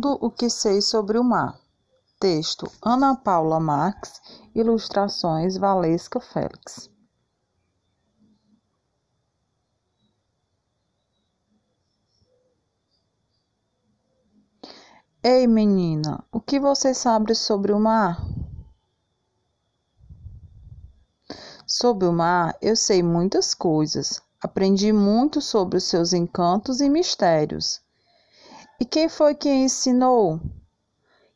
Tudo o que sei sobre o mar. Texto: Ana Paula Marques. Ilustrações: Valesca Félix. Ei, menina, o que você sabe sobre o mar? Sobre o mar, eu sei muitas coisas. Aprendi muito sobre os seus encantos e mistérios. E quem foi que ensinou?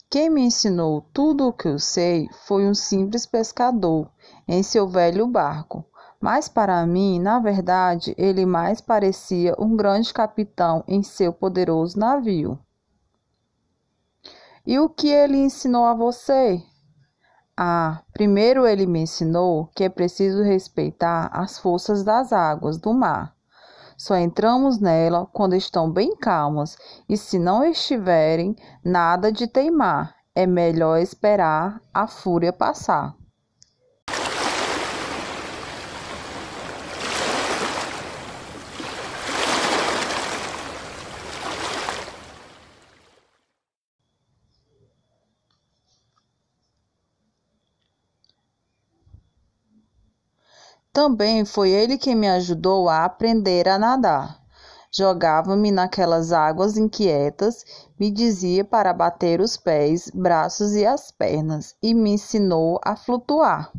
Quem me ensinou tudo o que eu sei foi um simples pescador em seu velho barco. Mas para mim, na verdade, ele mais parecia um grande capitão em seu poderoso navio. E o que ele ensinou a você? Ah, primeiro ele me ensinou que é preciso respeitar as forças das águas do mar. Só entramos nela quando estão bem calmas, e se não estiverem, nada de teimar. É melhor esperar a fúria passar. Também foi ele quem me ajudou a aprender a nadar. Jogava-me naquelas águas inquietas, me dizia para bater os pés, braços e as pernas, e me ensinou a flutuar.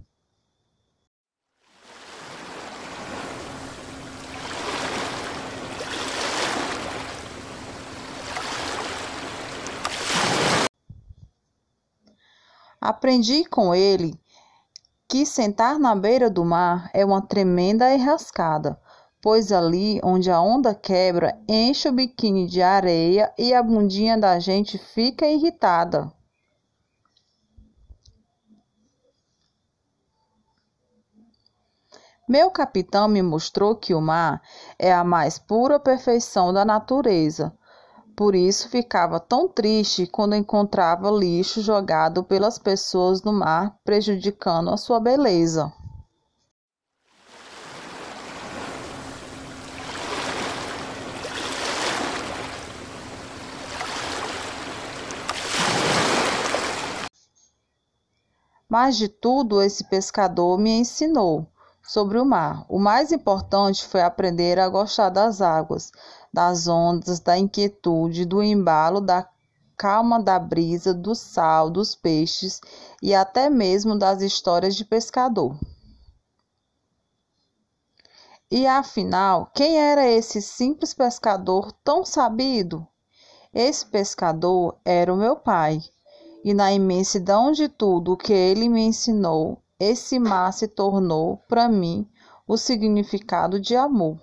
Aprendi com ele que sentar na beira do mar é uma tremenda enrascada, pois ali onde a onda quebra, enche o biquíni de areia e a bundinha da gente fica irritada. Meu capitão me mostrou que o mar é a mais pura perfeição da natureza por isso ficava tão triste quando encontrava lixo jogado pelas pessoas no mar, prejudicando a sua beleza. Mas de tudo esse pescador me ensinou sobre o mar. O mais importante foi aprender a gostar das águas, das ondas, da inquietude, do embalo, da calma da brisa, do sal, dos peixes e até mesmo das histórias de pescador. E afinal, quem era esse simples pescador tão sabido? Esse pescador era o meu pai, e na imensidão de tudo que ele me ensinou, esse mar se tornou para mim o significado de amor.